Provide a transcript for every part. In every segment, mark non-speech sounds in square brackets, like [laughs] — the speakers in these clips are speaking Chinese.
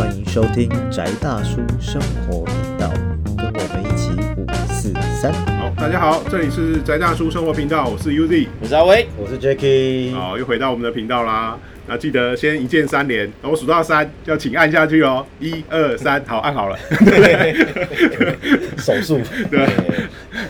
欢迎收听宅大叔生活频道，跟我们一起五四三。好，大家好，这里是宅大叔生活频道，我是 UZ。我是阿威，我是 Jacky，好，又回到我们的频道啦。那记得先一键三连，我数到三，要请按下去哦。一二三，好，按好了。[laughs] 手速，[laughs] 对。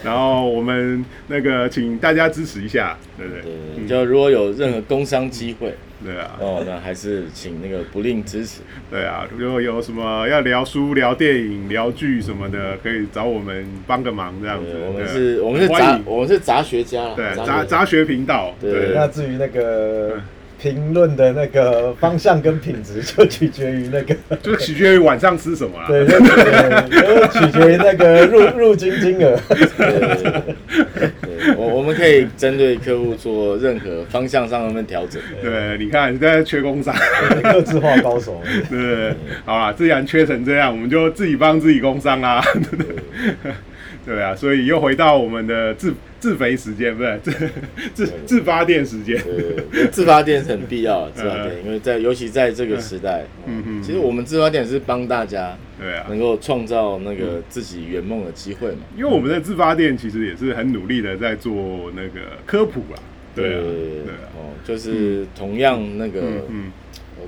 然后我们那个，请大家支持一下，对不对？对，就如果有任何工商机会，对啊，哦，那还是请那个不吝支持。对啊，如果有什么要聊书、聊电影、聊剧什么的，可以找我们帮个忙，这样子。我们是，我们是杂，我们是杂学家，对，杂杂学频道。对，那至于那个。评论的那个方向跟品质就取决于那个，[laughs] 就取决于晚上吃什么了。对对对，取决于那个入入金金额。我我们可以针对客户做任何方向上面调整。对，你看现在缺工商，客制化高手。对，好了，既然缺成这样，我们就自己帮自己工商啊。对啊，所以又回到我们的自自肥时间，不是自自自发电时间。对，自发电是很必要的，自发电，因为在尤其在这个时代，嗯嗯，其实我们自发电是帮大家，对啊，能够创造那个自己圆梦的机会嘛。因为我们的自发电其实也是很努力的在做那个科普啦。对啊，对啊，哦，就是同样那个，嗯，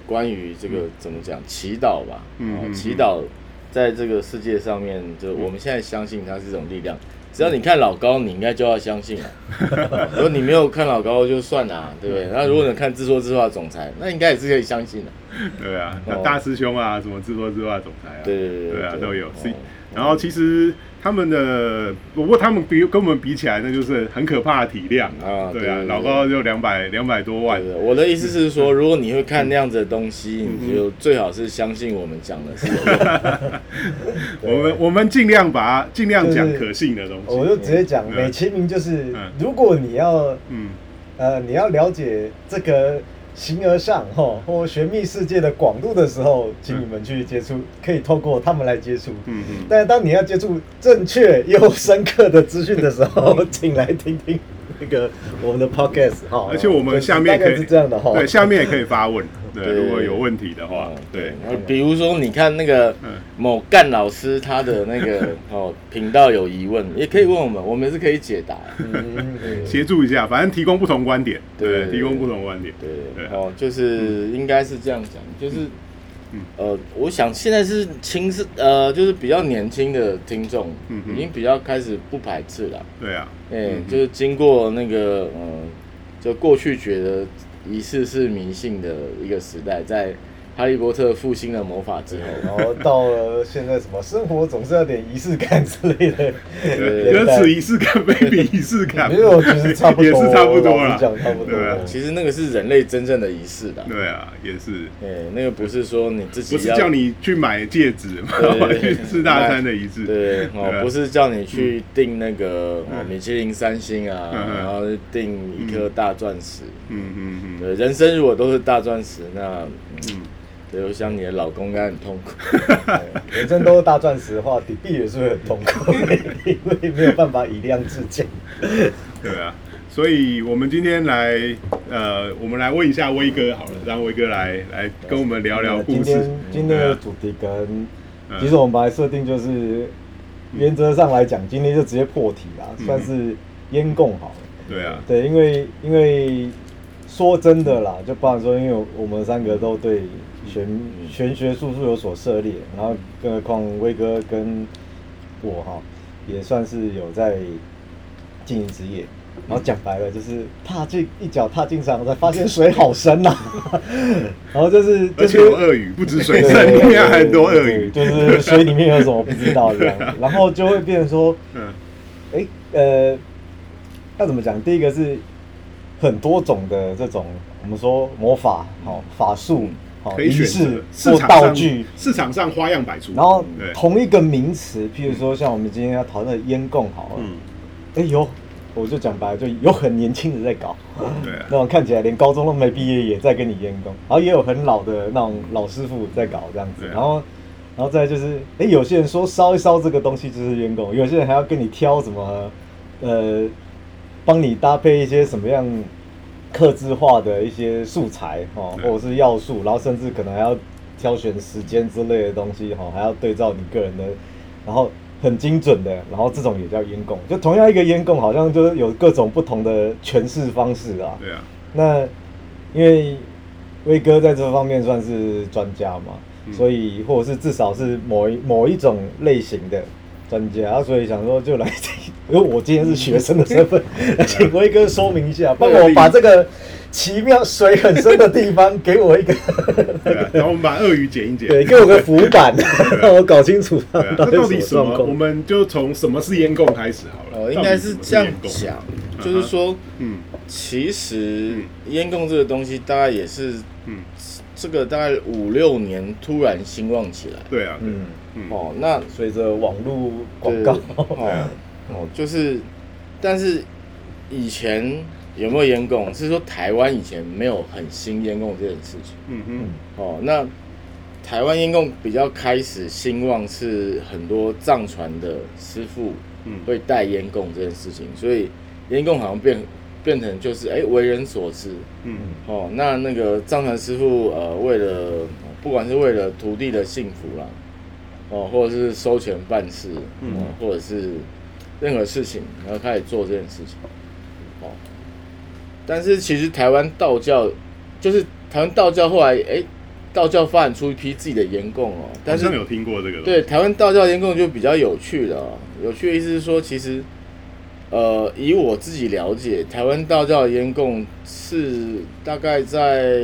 关于这个怎么讲祈祷吧，嗯，祈祷。在这个世界上面，就我们现在相信它是一种力量。只要你看老高，你应该就要相信了。[laughs] 如果你没有看老高，就算了，对不对？那如果你看自说自话总裁，那应该也是可以相信的。对啊，大师兄啊，什么自说自话总裁啊，对对对对啊，都有。然后其实。他们的不过他们比跟我们比起来，那就是很可怕的体量啊！对啊，老高就两百两百多万。我的意思是说，如果你会看那样子的东西，你就最好是相信我们讲的是。[laughs] 我们我们尽量把尽量讲可信的东西。我就直接讲，美其名就是，如果你要嗯呃你要了解这个。形而上，哈，或玄秘世界的广度的时候，请你们去接触，可以透过他们来接触。嗯嗯。但是当你要接触正确又深刻的资讯的时候，[laughs] 请来听听那个我们的 podcast 哈。而且我们下面可以是这样的哈，对，下面也可以发问。对，如果有问题的话，对，比如说你看那个某干老师他的那个 [laughs] 哦频道有疑问，也可以问我们，我们是可以解答，协助一下，反正提供不同观点，对，提供不同观点，对对。哦，就是应该是这样讲，就是呃，我想现在是轻是呃，就是比较年轻的听众，已经比较开始不排斥了，对啊，哎，就是经过那个嗯，就过去觉得。仪式是迷信的一个时代，在。哈利波特复兴了魔法之后，[laughs] 然后到了现在，什么生活总是要点仪式感之类的，有此仪式感，[laughs] 没比仪式感，没有，[laughs] 其实差不多，也是差不多了，讲差不多。其实那个是人类真正的仪式的。对啊，也是。对，那个不是说你自己不是叫你去买戒指，去吃大餐的仪式。对，哦，不是叫你去订那个米其林三星啊，然后订一颗大钻石。嗯嗯嗯。对，人生如果都是大钻石，那嗯。我想你的老公应该很痛苦。[laughs] 人生都是大钻石的话，底币也是会很痛苦，因为没有办法以量制价。对啊，所以我们今天来，呃，我们来问一下威哥好了，让威哥来来跟我们聊聊故事。今天今天的主题跟，其实我们本来设定就是，原则上来讲，今天就直接破题啦，算是烟供好了。对啊，对，因为因为说真的啦，就不然说，因为我们三个都对。玄玄学术数有所涉猎，然后更何况威哥跟我哈，也算是有在经营职业。然后讲白了，就是踏进一脚踏进山，我，才发现水好深呐。[laughs] 然后就是就是有鳄鱼，不止水深，里面很多鳄鱼，就是水里面有什么不知道这样。然后就会变成说，[laughs] 嗯，哎，呃，要怎么讲？第一个是很多种的这种，我们说魔法，好法术。仪式做道具，市场上花样百出。然后同一个名词，譬如说像我们今天要讨论的烟供，好了，嗯，哎有，我就讲白了，就有很年轻的在搞，对，[laughs] 那种看起来连高中都没毕业也在跟你烟供，然后也有很老的那种老师傅在搞这样子，然后，然后再就是，哎，有些人说烧一烧这个东西就是烟供，有些人还要跟你挑什么，呃，帮你搭配一些什么样。刻字化的一些素材哦，或者是要素，然后甚至可能还要挑选时间之类的东西哈，还要对照你个人的，然后很精准的，然后这种也叫烟供。就同样一个烟供，好像就是有各种不同的诠释方式啊。对啊。那因为威哥在这方面算是专家嘛，所以或者是至少是某一某一种类型的专家，所以想说就来，[laughs] 因为我今天是学生的身份，[laughs] 请威哥说明一下，帮我把这个。奇妙水很深的地方，给我一个，[laughs] 然后我们把鳄鱼剪一剪，对，给我个浮板，[laughs] 让我搞清楚。那到底什么？我们就从什么是烟供开始好了。哦，应该是这样讲，就是说，嗯，其实烟供这个东西，大概也是，嗯，这个大概五六年突然兴旺起来。对啊，嗯，哦，那随着网络广告，哦，哦，就是，但是以前。有没有烟供？是说台湾以前没有很兴烟供这件事情。嗯嗯。哦，那台湾烟供比较开始兴旺，是很多藏传的师傅会带烟供这件事情，所以烟供好像变变成就是哎为人所知。嗯。哦，那那个藏传师傅呃为了不管是为了徒弟的幸福啦，哦或者是收钱办事，嗯，或者是任何事情，然后开始做这件事情。哦但是其实台湾道教，就是台湾道教后来哎，道教发展出一批自己的烟供哦。好像有听过这个。对，台湾道教烟供就比较有趣的哦。有趣的意思是说，其实，呃，以我自己了解，台湾道教的烟供是大概在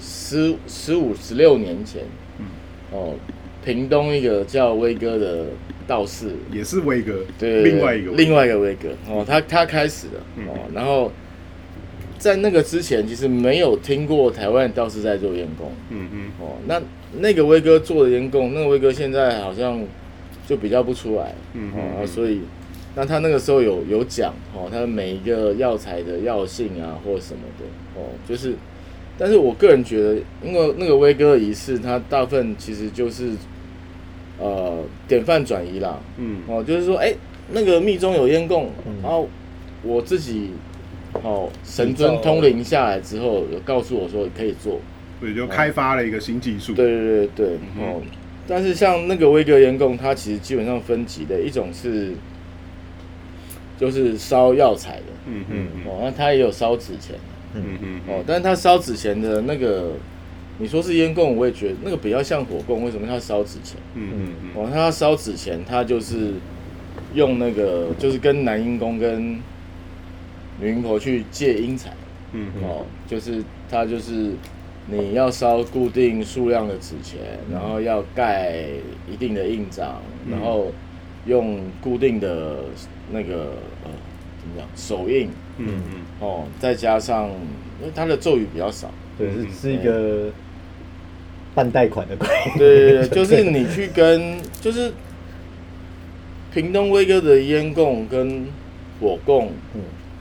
十十五十六年前，嗯，哦，屏东一个叫威哥的道士，也是威哥，对，另外一个另外一个威哥哦，他他开始的哦，然后。在那个之前，其实没有听过台湾道士在做烟供。嗯嗯。哦，那那个威哥做的烟供，那个威哥现在好像就比较不出来。嗯哦，所以那他那个时候有有讲哦，他每一个药材的药性啊，或什么的哦，就是，但是我个人觉得，因为那个威哥仪式，它大部分其实就是呃典范转移啦。嗯。哦，就是说，哎，那个密宗有烟供，然后我自己。哦，神尊通灵下来之后，有告诉我说可以做，所以就开发了一个新技术。对对对对，哦，但是像那个威格烟供，它其实基本上分级的一种是，就是烧药材的，嗯嗯，哦，那它也有烧纸钱，嗯嗯，哦，但是它烧纸钱的那个，你说是烟供，我也觉得那个比较像火供，为什么它烧纸钱？嗯嗯嗯，哦，它烧纸钱，它就是用那个，就是跟男阴公跟女阴婆去借阴财，嗯，哦，就是他就是你要烧固定数量的纸钱，然后要盖一定的印章，然后用固定的那个呃怎么讲手印，嗯嗯，哦，再加上因为他的咒语比较少，对，是是一个办贷款的鬼，对对对，[laughs] 就是你去跟就是屏东威哥的烟供跟火供，嗯。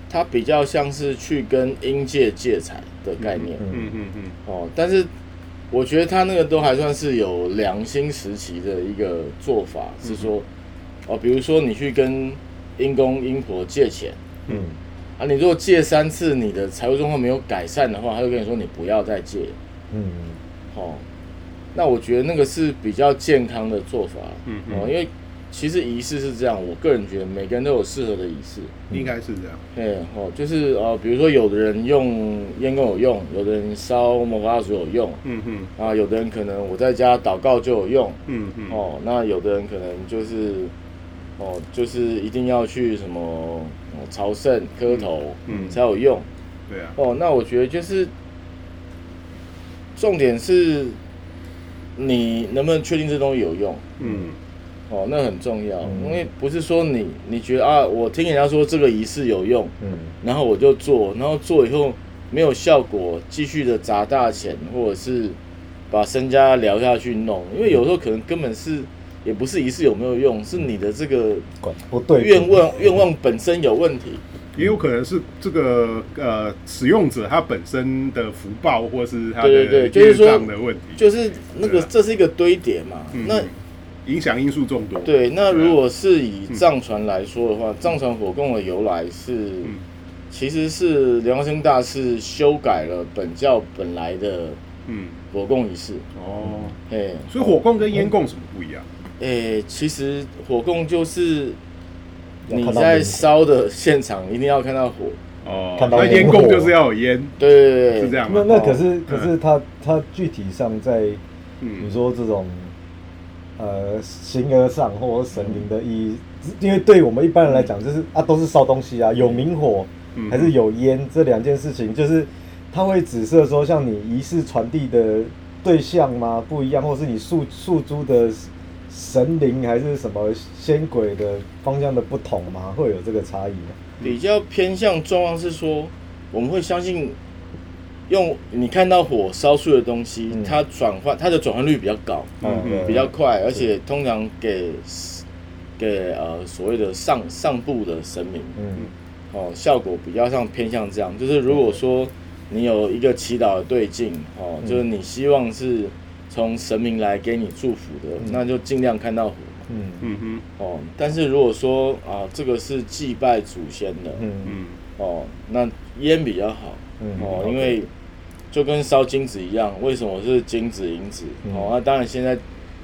它比较像是去跟阴界借财的概念，嗯嗯嗯，哦，但是我觉得他那个都还算是有良心时期的一个做法，是说，哦，比如说你去跟阴公阴婆借钱，嗯，啊，你如果借三次，你的财务状况没有改善的话，他就跟你说你不要再借，嗯，哦，那我觉得那个是比较健康的做法，嗯，哦，因为。其实仪式是这样，我个人觉得每个人都有适合的仪式，应该是这样。对，哦，就是呃，比如说有的人用烟供有用，有的人烧摩花烛有用，嗯哼，啊，有的人可能我在家祷告就有用，嗯哼，哦，那有的人可能就是，哦，就是一定要去什么朝圣磕头，嗯，才有用。对啊。哦，那我觉得就是重点是，你能不能确定这东西有用？嗯。哦，那很重要，因为不是说你你觉得啊，我听人家说这个仪式有用，嗯，然后我就做，然后做以后没有效果，继续的砸大钱，或者是把身家聊下去弄，因为有时候可能根本是也不是仪式有没有用，是你的这个不对。愿望愿望本身有问题，也有可能是这个呃使用者他本身的福报，或是他的业障的问题，就是那个这是一个堆叠嘛，那。影响因素众多。对，那如果是以藏传来说的话，藏传火供的由来是，其实是梁生大师修改了本教本来的，嗯，火供仪式。哦，哎，所以火供跟烟供什么不一样？哎，其实火供就是你在烧的现场一定要看到火。哦，那烟供就是要有烟，对对对，是这样。那那可是可是它它具体上在，你说这种呃形而上或者神灵的意义，因为对我们一般人来讲，就是啊都是烧东西啊，有明火还是有烟这两件事情，就是它会指涉说像你仪式传递的对象吗不一样，或是你诉诉诸的神灵还是什么仙鬼的方向的不同吗？会有这个差异吗？比较偏向状况是说，我们会相信用你看到火烧出的东西，它转换它的转换率比较高，嗯，比较快，而且通常给给呃所谓的上上部的神明，嗯，哦，效果比较上偏向这样，就是如果说你有一个祈祷的对境，哦，就是你希望是从神明来给你祝福的，那就尽量看到火。嗯。嗯哼，哦，但是如果说啊，这个是祭拜祖先的，嗯。嗯，哦，那烟比较好，哦，因为就跟烧金子一样，为什么是金子银子？哦，那当然现在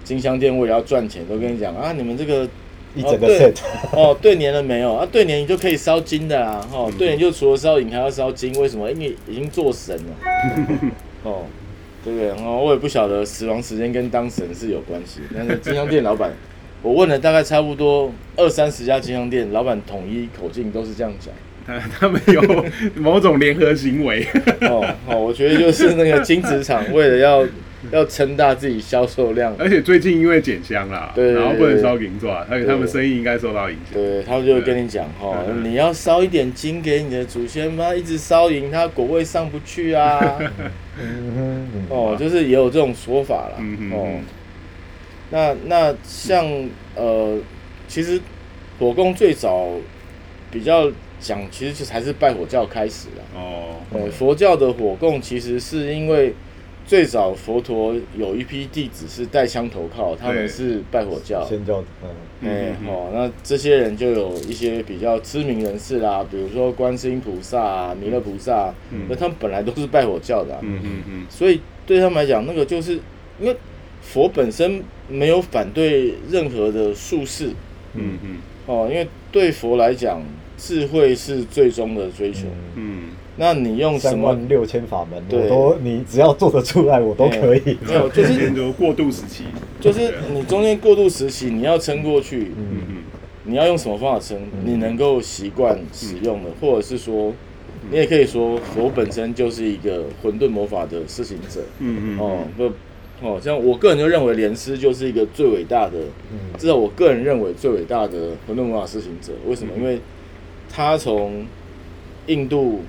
金香店为了要赚钱，都跟你讲啊，你们这个一整个 set，[laughs] 哦，对年了没有？啊，对年你就可以烧金的啦，哦，对年就除了烧银还要烧金，为什么？因为已经做神了，[laughs] 哦，对不对？哦，我也不晓得死亡时间跟当神是有关系，但是金香店老板。[laughs] 我问了大概差不多二三十家金香店，老板统一口径都是这样讲。[laughs] 他他们有 [laughs] 某种联合行为。哦哦，我觉得就是那个金子厂为了要要撑大自己销售量，而且最近因为减香啦，对，然后不能烧银爪，所以他们生意应该受到影响。对，他们就会跟你讲哈，你要烧一点金给你的祖先吗？一直烧银，他果位上不去啊。哦，就是也有这种说法啦。哦。那那像呃，其实火供最早比较讲，其实就还是拜火教开始的哦。呃，佛教的火供其实是因为最早佛陀有一批弟子是带枪投靠，他们是拜火教。先教嗯。哎，好，那这些人就有一些比较知名人士啦，比如说观世音菩萨、弥勒菩萨，那他们本来都是拜火教的。嗯嗯嗯。所以对他们来讲，那个就是因为。佛本身没有反对任何的术士，嗯嗯，哦，因为对佛来讲，智慧是最终的追求，嗯，那你用什么六千法门，我都你只要做得出来，我都可以。没有，就是过渡时期，就是你中间过渡时期，你要撑过去，嗯嗯，你要用什么方法撑？你能够习惯使用的，或者是说，你也可以说，我本身就是一个混沌魔法的施行者，嗯嗯，哦不。哦，像我个人就认为莲师就是一个最伟大的，至少我个人认为最伟大的混沌魔法施行者。为什么？因为他从印度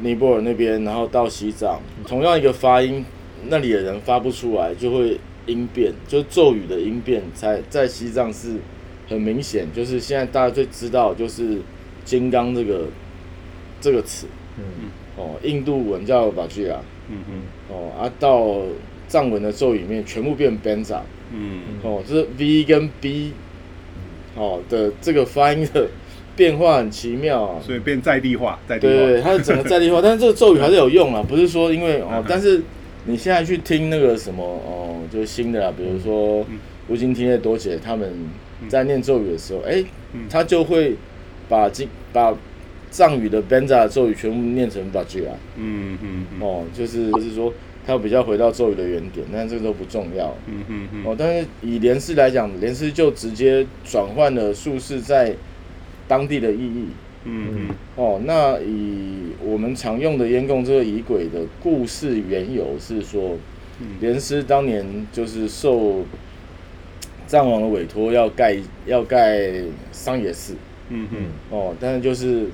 尼泊尔那边，然后到西藏，同样一个发音，那里的人发不出来，就会音变，就咒语的音变，在在西藏是很明显。就是现在大家最知道就是“金刚”这个这个词，嗯。嗯，哦，印度文叫巴吉拉，嗯嗯，哦啊到。藏文的咒语里面全部变 benza，嗯，哦，就是 v 跟 b，哦的这个发音的变化很奇妙。啊，所以变在地化，在地化，对，它是整个在地化，[laughs] 但是这个咒语还是有用啊，不是说因为哦，但是你现在去听那个什么哦，就是新的啦，比如说吴京听叶多姐他们在念咒语的时候，哎，他就会把经把藏语的 benza 咒语全部念成 baji 啊，嗯嗯，哦，就是就是说。它比较回到咒语的原点，但这个都不重要。嗯嗯嗯。哦，但是以莲师来讲，莲师就直接转换了术士在当地的意义。嗯嗯。哦，那以我们常用的烟供这个仪轨的故事缘由是说，莲师当年就是受藏王的委托要盖要盖桑野寺。嗯嗯。哦，但是就是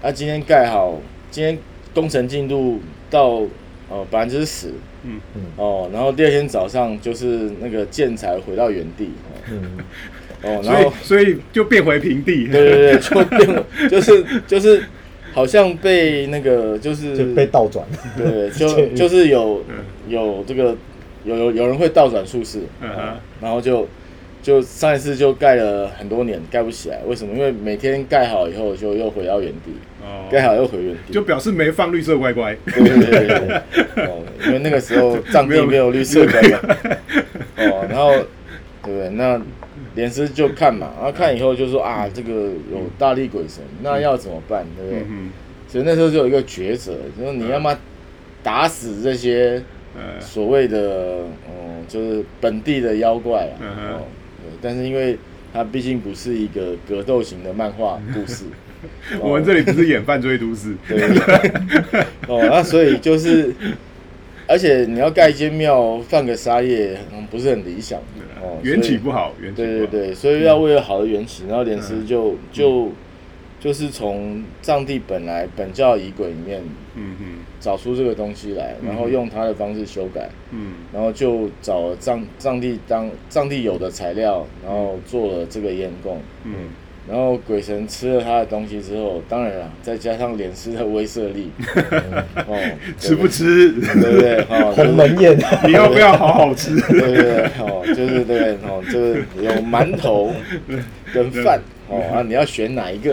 啊，今天盖好，今天工程进度到。哦，百分之十，嗯嗯，哦，然后第二天早上就是那个建材回到原地，嗯，[laughs] 哦，然后所以就变回平地，对对对，就变就是就是好像被那个就是被倒转，对，[laughs] 就就是。有有这个有有有人会倒转术式，嗯然后就就上一次就盖了很多年，盖不起来，为什么？因为每天盖好以后就又回到原地，哦，盖好又回原地，就表示没放绿色乖乖。对对对对，哦，因为那个时候 [laughs] 藏地没有绿色乖乖，哦，然后对不对？那连师就看嘛，然后看以后就说啊，这个有大力鬼神，那要怎么办？对不对？所以那时候就有一个抉择，就是你要么打死这些所谓的嗯，就是本地的妖怪啊，哦。但是因为它毕竟不是一个格斗型的漫画故事，[laughs] 我们这里不是演犯罪都市，对哦，那所以就是，而且你要盖一间庙放个沙叶，嗯，不是很理想哦，缘起不好，缘对对对，所以要为了好的缘起，然后莲师就就。就是从藏地本来本教仪轨里面，嗯嗯，找出这个东西来，然后用他的方式修改，嗯，然后就找藏藏地当藏地有的材料，然后做了这个烟供，嗯，然后鬼神吃了他的东西之后，当然了，再加上脸师的威慑力，[laughs] 哦，[laughs] 吃不吃，对不对？哦，[laughs] 鸿门宴，你要不要好好吃？对不对？哦，就是对，哦，就是有馒头跟饭。哦啊，你要选哪一个？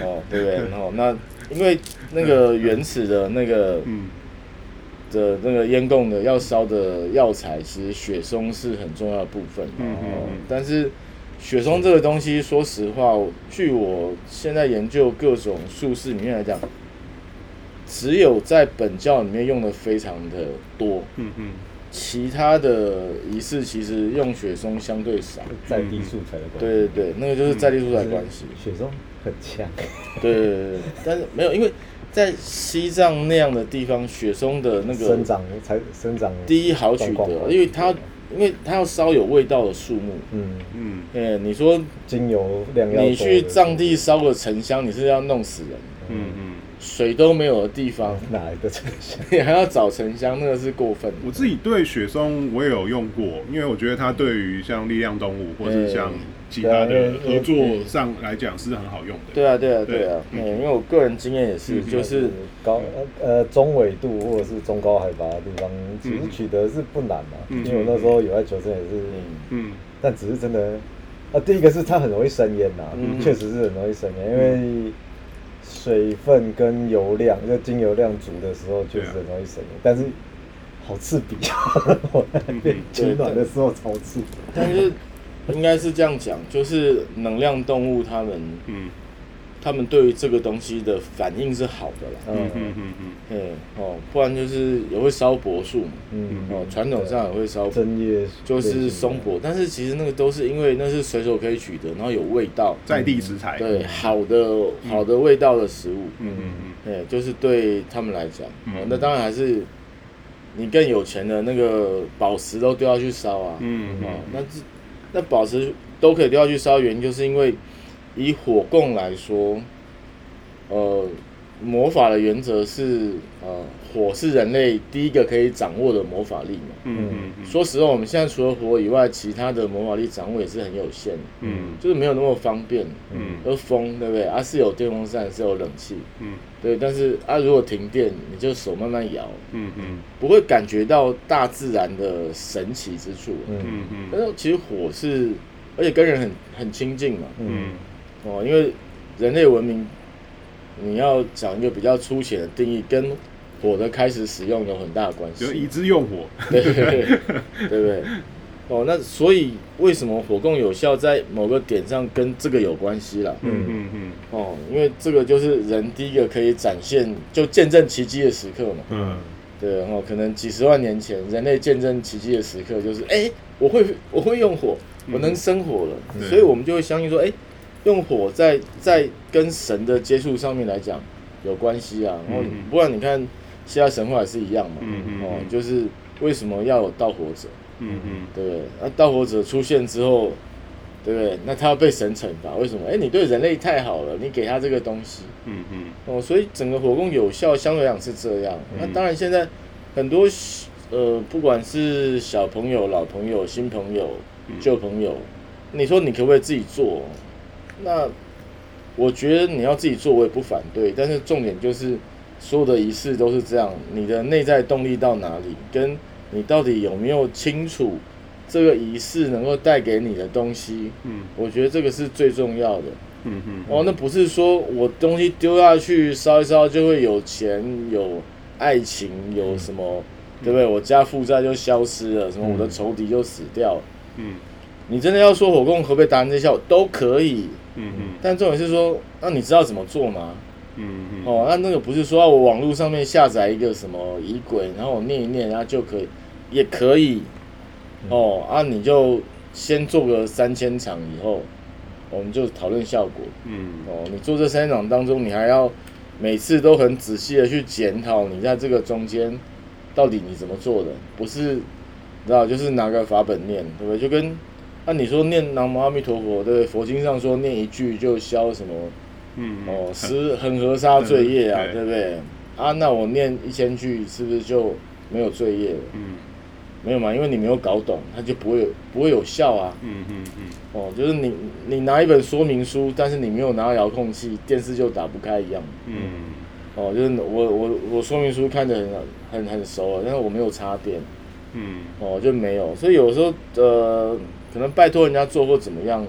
哦，对不对？哦，那因为那个原始的那个的那个烟供的要烧的药材，其实雪松是很重要的部分。哦嗯嗯。但是雪松这个东西，说实话，据我现在研究各种术士里面来讲，只有在本教里面用的非常的多。嗯嗯。其他的仪式其实用雪松相对少，在地素材的关系。对对对，那个就是在地素材关系。雪松很强。对对对但是没有，因为在西藏那样的地方，雪松的那个生长才生长第一好取得，因为它因为它要烧有味道的树木。嗯嗯。哎，你说精油量你去藏地烧个沉香，你是要弄死人。嗯嗯。水都没有的地方，[laughs] 哪一个沉香？你 [laughs] 还要找沉香，那个是过分。我自己对雪松我也有用过，因为我觉得它对于像力量动物或是像其他的合作上来讲是很好用的。对啊，对啊，对啊。嗯，因为我个人经验也是，就是高呃中纬度或者是中高海拔的地方，其实取得是不难嘛。因为我那时候有在求生也是，嗯，但只是真的啊，第一个是它很容易生烟呐，确实是很容易生烟，因为。水分跟油量，就精油量足的时候，确实很容易生烟，但是好刺鼻啊！我 [laughs] 取暖的时候超刺。但是应该是这样讲，就是能量动物他们，嗯。他们对于这个东西的反应是好的啦，嗯嗯嗯嗯，哦，不然就是也会烧柏树嘛，嗯。哦，传统上也会烧针叶，就是松柏，但是其实那个都是因为那是随手可以取得，然后有味道，在地食材，对，好的好的味道的食物，嗯嗯嗯，对，就是对他们来讲，哦，那当然还是你更有钱的那个宝石都丢下去烧啊，嗯。哦，那这那宝石都可以丢下去烧，原因就是因为。以火供来说，呃，魔法的原则是，呃，火是人类第一个可以掌握的魔法力嘛。嗯嗯。说实话，我们现在除了火以外，其他的魔法力掌握也是很有限的。嗯。就是没有那么方便。嗯。而风，对不对？啊，是有电风扇，是有冷气。嗯。对，但是啊，如果停电，你就手慢慢摇。嗯嗯。不会感觉到大自然的神奇之处。嗯嗯。但是其实火是，而且跟人很很亲近嘛。嗯。哦，因为人类文明，你要讲一个比较粗浅的定义，跟火的开始使用有很大的关系。就以之用火，对对对，对不对？哦，那所以为什么火供有效，在某个点上跟这个有关系了？嗯嗯嗯。哦，因为这个就是人第一个可以展现，就见证奇迹的时刻嘛。嗯。对，哦，可能几十万年前，人类见证奇迹的时刻就是，哎，我会我会用火，我能生火了，所以我们就会相信说，哎。用火在在跟神的接触上面来讲有关系啊，然后不然你看希腊神话也是一样嘛，哦，就是为什么要有盗火者？嗯嗯，对不对？那盗火者出现之后，对不对？那他要被神惩罚，为什么？哎，你对人类太好了，你给他这个东西，嗯嗯，哦，所以整个火供有效，相对来讲是这样。那当然现在很多呃，不管是小朋友、老朋友、新朋友、旧朋友，你说你可不可以自己做？那我觉得你要自己做，我也不反对。但是重点就是，所有的仪式都是这样，你的内在动力到哪里，跟你到底有没有清楚这个仪式能够带给你的东西，嗯，我觉得这个是最重要的。嗯嗯，哦，那不是说我东西丢下去烧一烧就会有钱有爱情有什么，对不对？我家负债就消失了，什么我的仇敌就死掉了。嗯，你真的要说火供可不可以达成这效果，都可以。嗯嗯，但重点是说，那你知道怎么做吗？嗯嗯，哦，那那个不是说我网络上面下载一个什么仪轨，然后我念一念，然后就可以，也可以。哦，啊，你就先做个三千场以后。我们就讨论效果。嗯，哦，你做这三场当中，你还要每次都很仔细的去检讨你在这个中间到底你怎么做的，不是，知道就是拿个法本念，对不对？就跟按你说念南无阿弥陀佛，对？佛经上说念一句就消什么，嗯，哦，十恒河沙罪业啊，对不对？啊，那我念一千句是不是就没有罪业了？嗯。没有嘛，因为你没有搞懂，它就不会有不会有效啊。嗯嗯嗯。哦，就是你你拿一本说明书，但是你没有拿到遥控器，电视就打不开一样。嗯。哦，就是我我我说明书看得很很很熟了，但是我没有插电。嗯。哦，就没有，所以有时候呃，可能拜托人家做或怎么样，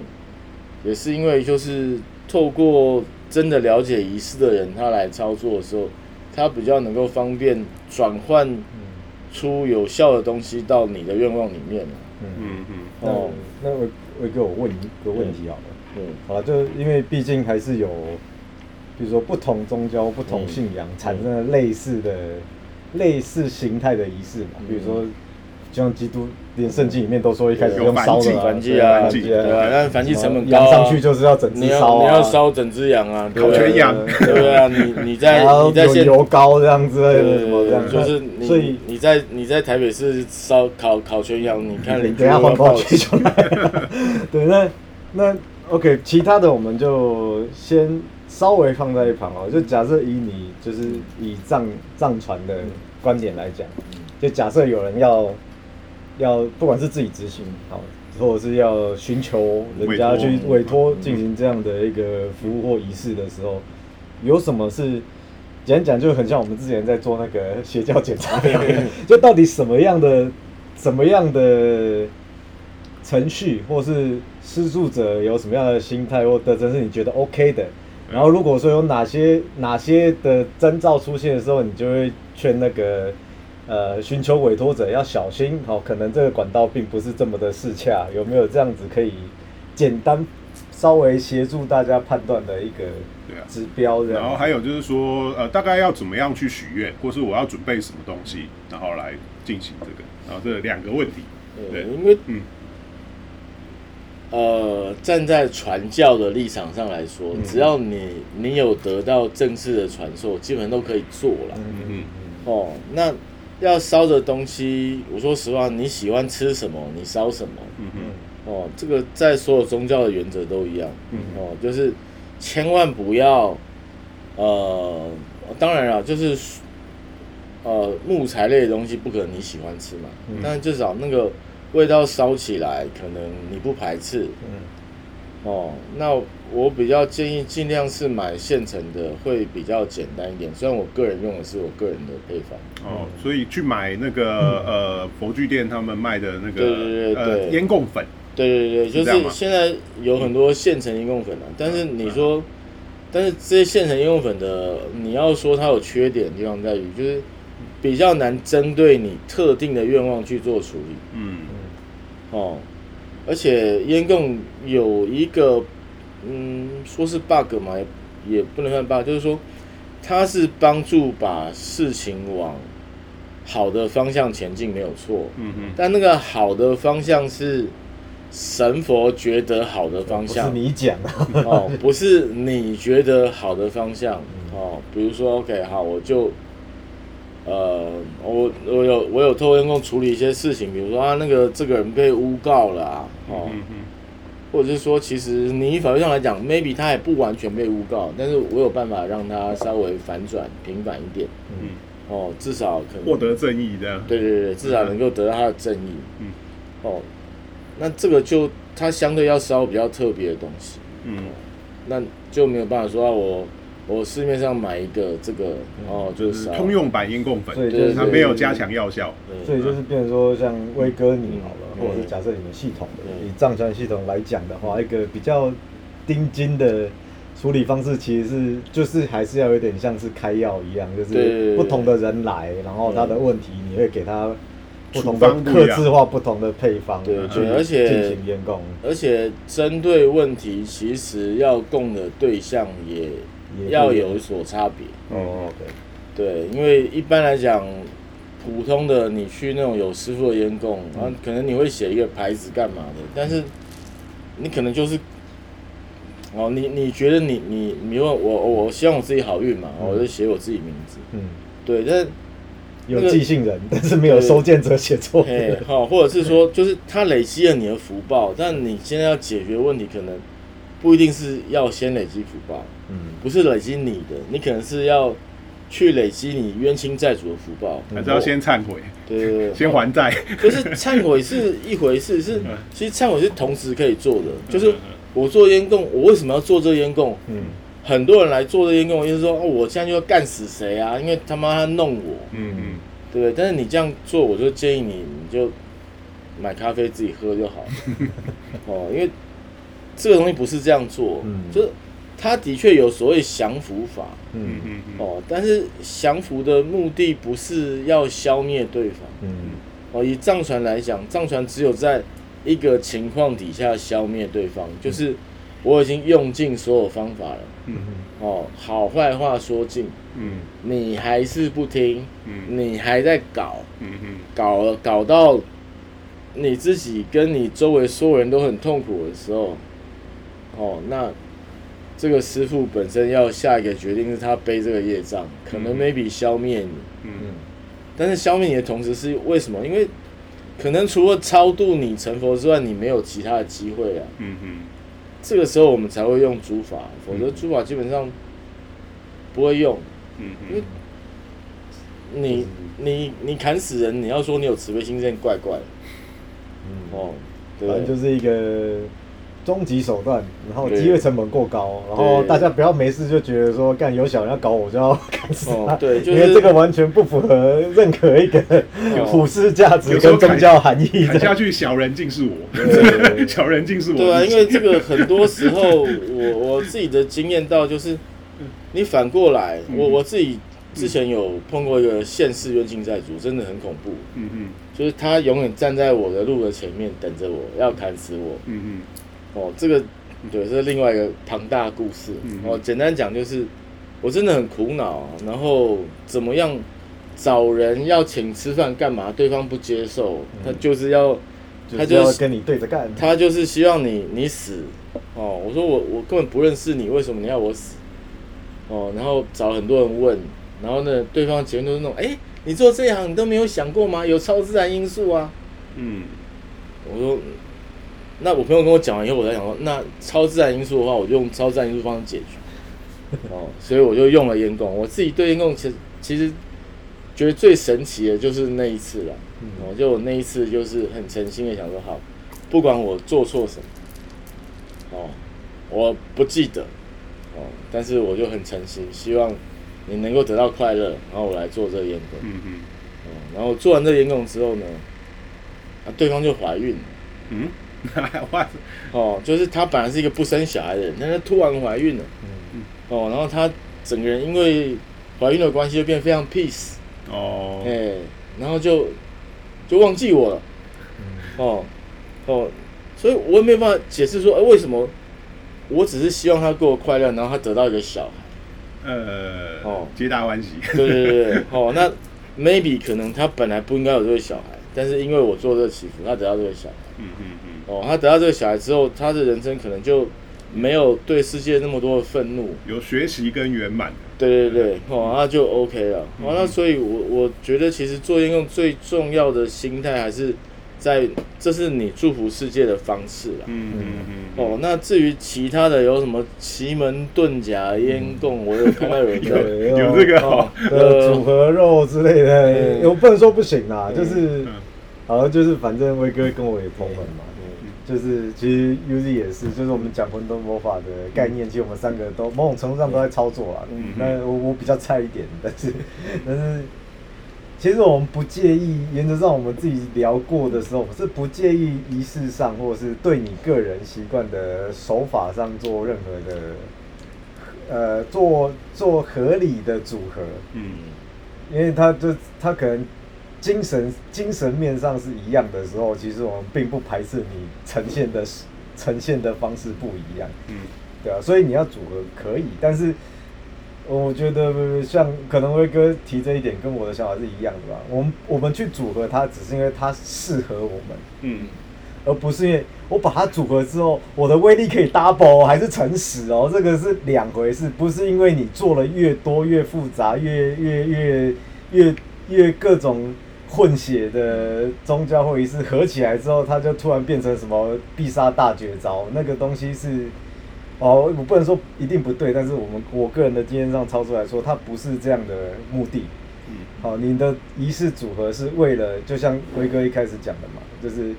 也是因为就是透过真的了解仪式的人，他来操作的时候，他比较能够方便转换。出有效的东西到你的愿望里面嗯嗯嗯。哦，那我我给我问一个问题好了。嗯。好了，就因为毕竟还是有，比如说不同宗教、不同信仰产生了类似的、类似形态的仪式嘛，比如说。就像基督连圣经里面都说，一开始用烧的燔祭啊，对啊，但燔祭成本高，上去就是要整只烧啊，你要烧整只羊啊，烤全羊，对啊，你你在 [laughs] 你在现油膏这样之类的什么这样，就是所以你在你在台北市烧烤烤全羊，你看等下环保局就来，[laughs] 对，那那 OK，其他的我们就先稍微放在一旁哦，就假设以你就是以藏藏传的观点来讲，就假设有人要。要不管是自己执行好，或者是要寻求人家去委托进行这样的一个服务或仪式的时候，有什么是简单讲就很像我们之前在做那个邪教检查一样，[laughs] 就到底什么样的什么样的程序，或是施术者有什么样的心态或特征是你觉得 OK 的，然后如果说有哪些哪些的征兆出现的时候，你就会劝那个。呃，寻求委托者要小心，好，可能这个管道并不是这么的适洽，有没有这样子可以简单稍微协助大家判断的一个指标？然后还有就是说，呃，大概要怎么样去许愿，或是我要准备什么东西，然后来进行这个，然后这两个问题。对，因为嗯，呃，站在传教的立场上来说，只要你你有得到正式的传授，基本上都可以做了。嗯嗯哦，那。要烧的东西，我说实话，你喜欢吃什么，你烧什么。嗯哼，哦，这个在所有宗教的原则都一样。嗯，哦，就是千万不要，呃，当然了，就是呃木材类的东西不可能你喜欢吃嘛。嗯。但至少那个味道烧起来，可能你不排斥。嗯。哦，那我比较建议尽量是买现成的，会比较简单一点。虽然我个人用的是我个人的配方。哦，所以去买那个呃佛具店他们卖的那个对对对对烟供粉。对对对，就是现在有很多现成烟供粉啊。但是你说，但是这些现成烟供粉的，你要说它有缺点的地方在于，就是比较难针对你特定的愿望去做处理。嗯。哦。而且烟供有一个，嗯，说是 bug 嘛，也也不能算 bug，就是说，它是帮助把事情往好的方向前进，没有错。嗯哼。但那个好的方向是神佛觉得好的方向，不是你讲哦，不是你觉得好的方向哦。比如说，OK，好，我就。呃，我我有我有偷烟供处理一些事情，比如说啊，那个这个人被诬告了，啊哦，或者是说，其实你法律上来讲，maybe 他也不完全被诬告，但是我有办法让他稍微反转平反一点，嗯，哦，至少可能获得正义这样，对对对，至少能够得到他的正义，嗯，哦，那这个就他相对要烧比较特别的东西，嗯，那就没有办法说啊我。我市面上买一个这个哦，就是通用版烟供粉，所以就是它没有加强药效。所以就是变成说，像威哥你好了，或者是假设你们系统的以藏传系统来讲的话，一个比较丁金的处理方式，其实是就是还是要有点像是开药一样，就是不同的人来，然后他的问题你会给他不同的克制化不同的配方，对对，而且进行验供，而且针对问题，其实要供的对象也。要有所差别。哦，对，因为一般来讲，普通的你去那种有师傅的烟供，然后可能你会写一个牌子干嘛的，但是你可能就是，哦，你你觉得你你你问我我希望我自己好运嘛，我就写我自己名字，嗯，对，但有寄信人，但是没有收件者写错，好，或者是说就是他累积了你的福报，但你现在要解决问题，可能不一定是要先累积福报。不是累积你的，你可能是要去累积你冤亲债主的福报，还是要先忏悔？对对对，先还债。就是忏悔是一回事，[laughs] 是其实忏悔是同时可以做的。就是我做烟供，我为什么要做这烟供？嗯，很多人来做这烟供，就是说哦，我现在就要干死谁啊？因为他妈他弄我。嗯嗯，对。但是你这样做，我就建议你，你就买咖啡自己喝就好了。[laughs] 哦，因为这个东西不是这样做，就是。他的确有所谓降服法，嗯。嗯哦，但是降服的目的不是要消灭对方，嗯。哦，以藏传来讲，藏传只有在一个情况底下消灭对方，就是我已经用尽所有方法了，嗯。哦，好坏话说尽，嗯，你还是不听，嗯，你还在搞，嗯。搞了搞到你自己跟你周围所有人都很痛苦的时候，哦，那。这个师傅本身要下一个决定，是他背这个业障，可能 maybe 消灭你，嗯，但是消灭你的同时是为什么？因为可能除了超度你成佛之外，你没有其他的机会啊，嗯嗯，这个时候我们才会用诸法，否则诸法基本上不会用，嗯因为你你你砍死人，你要说你有慈悲心，这怪怪的，嗯。哦，反正就是一个。终极手段，然后机会成本过高，然后大家不要没事就觉得说干有小人要搞我就要砍死他，对，因为这个完全不符合任何一个普世价值跟宗教含义。砍下去小人竟是我，小人竟是我。对 [laughs] 啊，因为这个很多时候我 [laughs] 我自己的经验到就是，你反过来，我我自己之前有碰过一个现世冤亲债主，真的很恐怖。嗯嗯，就是他永远站在我的路的前面等着我要砍死我。嗯嗯。哦，这个对，这是另外一个庞大故事。哦，简单讲就是，我真的很苦恼，然后怎么样找人要请吃饭干嘛？对方不接受，他就是要，他就要跟你对着干，他就是希望你你死。哦，我说我我根本不认识你，为什么你要我死？哦，然后找很多人问，然后呢，对方结论都是那种，哎，你做这一行你都没有想过吗？有超自然因素啊。嗯，我说。那我朋友跟我讲完以后，我在想说，那超自然因素的话，我就用超自然因素方式解决。[laughs] 哦，所以我就用了烟供。我自己对烟供其实其实觉得最神奇的就是那一次了。哦，就那一次就是很诚心的想说，好，不管我做错什么，哦，我不记得，哦，但是我就很诚心，希望你能够得到快乐，然后我来做这个烟供。嗯嗯。哦，然后做完这烟供之后呢，啊，对方就怀孕了。嗯。[laughs] 哦，就是她本来是一个不生小孩的人，但是突然怀孕了。嗯嗯。哦，然后她整个人因为怀孕的关系，就变得非常 peace。哦。哎，然后就就忘记我了。嗯。哦哦，所以我也没有办法解释说，哎，为什么？我只是希望她过快乐，然后她得到一个小孩。呃。哦，皆大欢喜。对对对对。哦，那 maybe 可能她本来不应该有这个小孩，但是因为我做这个祈福，他得到这个小孩。嗯嗯嗯。哦，他得到这个小孩之后，他的人生可能就没有对世界那么多的愤怒，有学习跟圆满。对对对，哦，那就 OK 了。哦，那所以，我我觉得其实做应用最重要的心态还是在，这是你祝福世界的方式了。嗯嗯嗯。哦，那至于其他的有什么奇门遁甲、烟供，我有看到有人有有这个呃组合肉之类的，我不能说不行啦，就是好像就是反正威哥跟我也同门嘛。就是其实 UZ 也是，就是我们讲混沌魔法的概念，其实我们三个都某种程度上都在操作啊。嗯，那我我比较菜一点，但是但是其实我们不介意，原则上我们自己聊过的时候，是不介意仪式上或者是对你个人习惯的手法上做任何的呃做做合理的组合。嗯，因为他就他可能。精神精神面上是一样的时候，其实我们并不排斥你呈现的呈现的方式不一样。嗯，对啊，所以你要组合可以，但是我觉得像可能威哥提这一点跟我的想法是一样的吧。我们我们去组合它，只是因为它适合我们，嗯，而不是因为我把它组合之后，我的威力可以 double 还是乘十哦，这个是两回事，不是因为你做了越多越复杂越越越越越各种。混血的宗教或仪式合起来之后，它就突然变成什么必杀大绝招？那个东西是哦，我不能说一定不对，但是我们我个人的经验上操作来说，它不是这样的目的。嗯，好，你的仪式组合是为了，就像威哥一开始讲的嘛，就是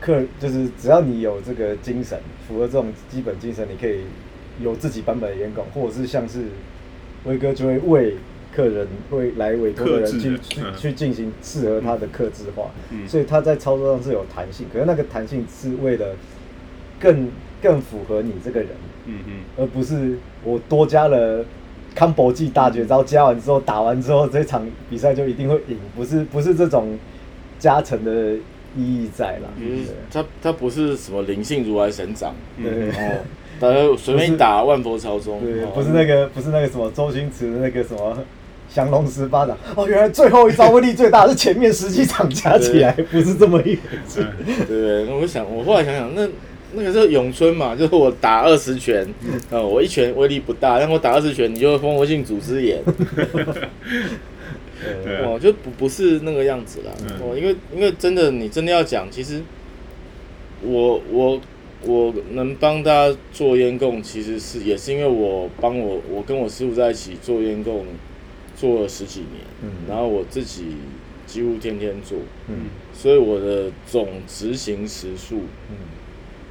客，就是只要你有这个精神，符合这种基本精神，你可以有自己版本的演讲，或者是像是威哥就会为。客人会来委托的人去去去进行适合他的克制化，所以他在操作上是有弹性，可是那个弹性是为了更更符合你这个人，嗯嗯，而不是我多加了康博技大绝招，加完之后打完之后这场比赛就一定会赢，不是不是这种加成的意义在了，嗯，他他不是什么灵性如来神掌，对，哦，他随便打万佛朝宗，对，不是那个不是那个什么周星驰的那个什么。降龙十八掌哦，原来最后一招威力最大是前面十几掌加起来，不是这么一回事。对，我想，我后来想想，那那个是咏春嘛，就是我打二十拳，呃，我一拳威力不大，但我打二十拳，你就蜂窝性组织炎。哦，就不不是那个样子了。哦，因为因为真的，你真的要讲，其实我我我能帮大家做烟供，其实是也是因为我帮我我跟我师傅在一起做烟供。做了十几年，然后我自己几乎天天做，所以我的总执行时数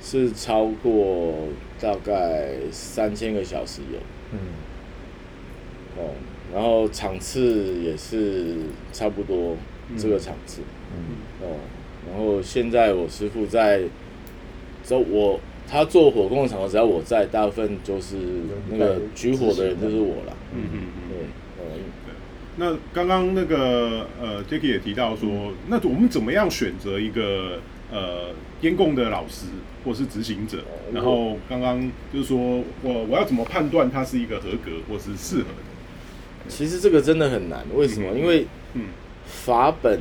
是超过大概三千个小时有，哦，然后场次也是差不多这个场次，哦，然后现在我师傅在，只要我他做火工的场合，只要我在，大部分就是那个举火的人就是我了，嗯嗯嗯，对。那刚刚那个呃，Jacky 也提到说，那我们怎么样选择一个呃监控的老师或是执行者？然后刚刚就是说我我要怎么判断他是一个合格或是适合的？其实这个真的很难，为什么？因为嗯，法本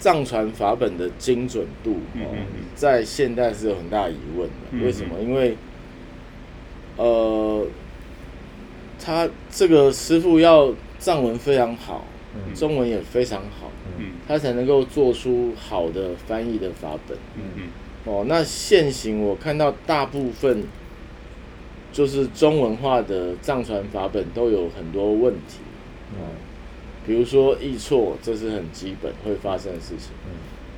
藏传法本的精准度哦，在现代是有很大疑问的。为什么？因为呃，他这个师傅要。藏文非常好，中文也非常好，他才能够做出好的翻译的法本。哦，那现行我看到大部分就是中文化的藏传法本都有很多问题。哦，比如说译错，这是很基本会发生的事情。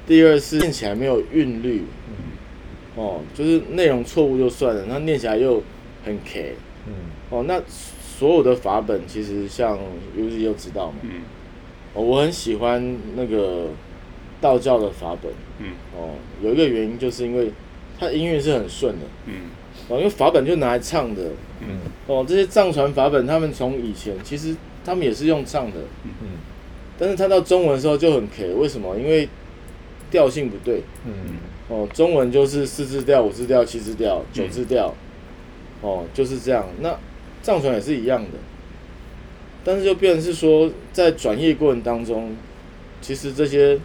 第二是念起来没有韵律。哦，就是内容错误就算了，那念起来又很 K。哦，那。所有的法本其实像 U Z 又知道嘛，嗯，哦，我很喜欢那个道教的法本，嗯，哦，有一个原因就是因为它音乐是很顺的，嗯，哦，因为法本就拿来唱的，嗯，哦，这些藏传法本他们从以前其实他们也是用唱的，嗯，但是他到中文的时候就很 K，为什么？因为调性不对，嗯，哦，中文就是四字调、五字调、七字调、九字调，哦，就是这样，那。藏传也是一样的，但是就变成是说，在转业过程当中，其实这些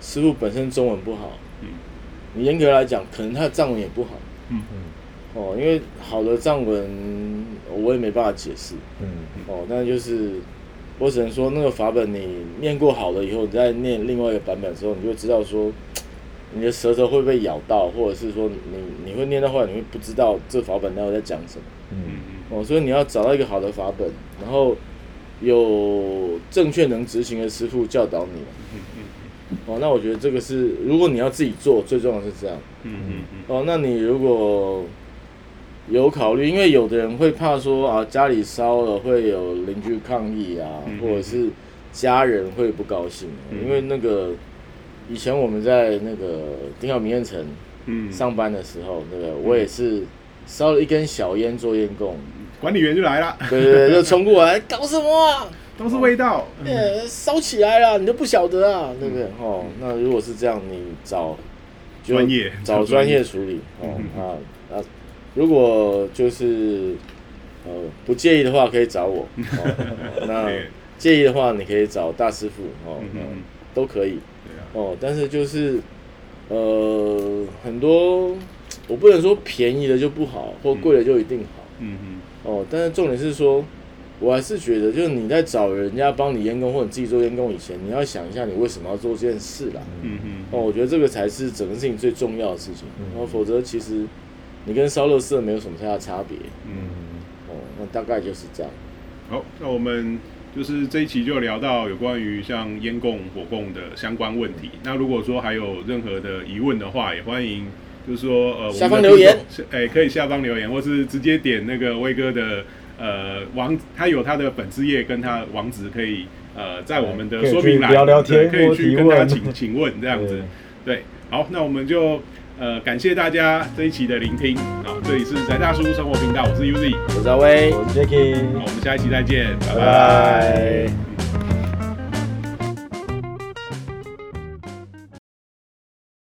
师傅本身中文不好，嗯，你严格来讲，可能他的藏文也不好，嗯。嗯，哦，因为好的藏文我也没办法解释，嗯。哦，但就是我只能说，那个法本你念过好了以后，你再念另外一个版本的时候，你就知道说，[tsk] 你的舌头会被咬到，或者是说你你会念到后来，你会不知道这法本到底在讲什么，嗯。哦，所以你要找到一个好的法本，然后有正确能执行的师傅教导你。哦，那我觉得这个是，如果你要自己做，最重要是这样。嗯嗯嗯。哦，那你如果有考虑，因为有的人会怕说啊，家里烧了会有邻居抗议啊，或者是家人会不高兴。因为那个以前我们在那个丁小明彦城上班的时候，那个我也是烧了一根小烟做烟供，管理员就来了，对对对，就冲过来，搞什么啊？都是味道，呃，烧起来了，你都不晓得啊，对不对？哦，那如果是这样，你找专业，找专业处理哦那啊，如果就是呃不介意的话，可以找我。[laughs] 那介意的话，你可以找大师傅哦，都可以。哦，但是就是呃很多，我不能说便宜的就不好，或贵的就一定好。嗯嗯。哦，但是重点是说。我还是觉得，就是你在找人家帮你验工，或者你自己做验工以前，你要想一下你为什么要做这件事啦。嗯嗯。哦，我觉得这个才是整个事情最重要的事情。然后，否则其实你跟烧肉色没有什么太大差别。嗯。哦，那大概就是这样。好，那我们就是这一期就聊到有关于像烟供、火供的相关问题。那如果说还有任何的疑问的话，也欢迎就是说呃下方留言，哎，可以下方留言，或是直接点那个威哥的。呃，网他有他的粉丝页跟他网址，可以呃在我们的说明栏聊聊天，可以去跟他请请问这样子。对，好，那我们就呃感谢大家这一期的聆听。啊，这里是宅大叔生活频道，我是 Uzi，我是阿威，我是 Jacky，好，我们下一期再见，拜拜。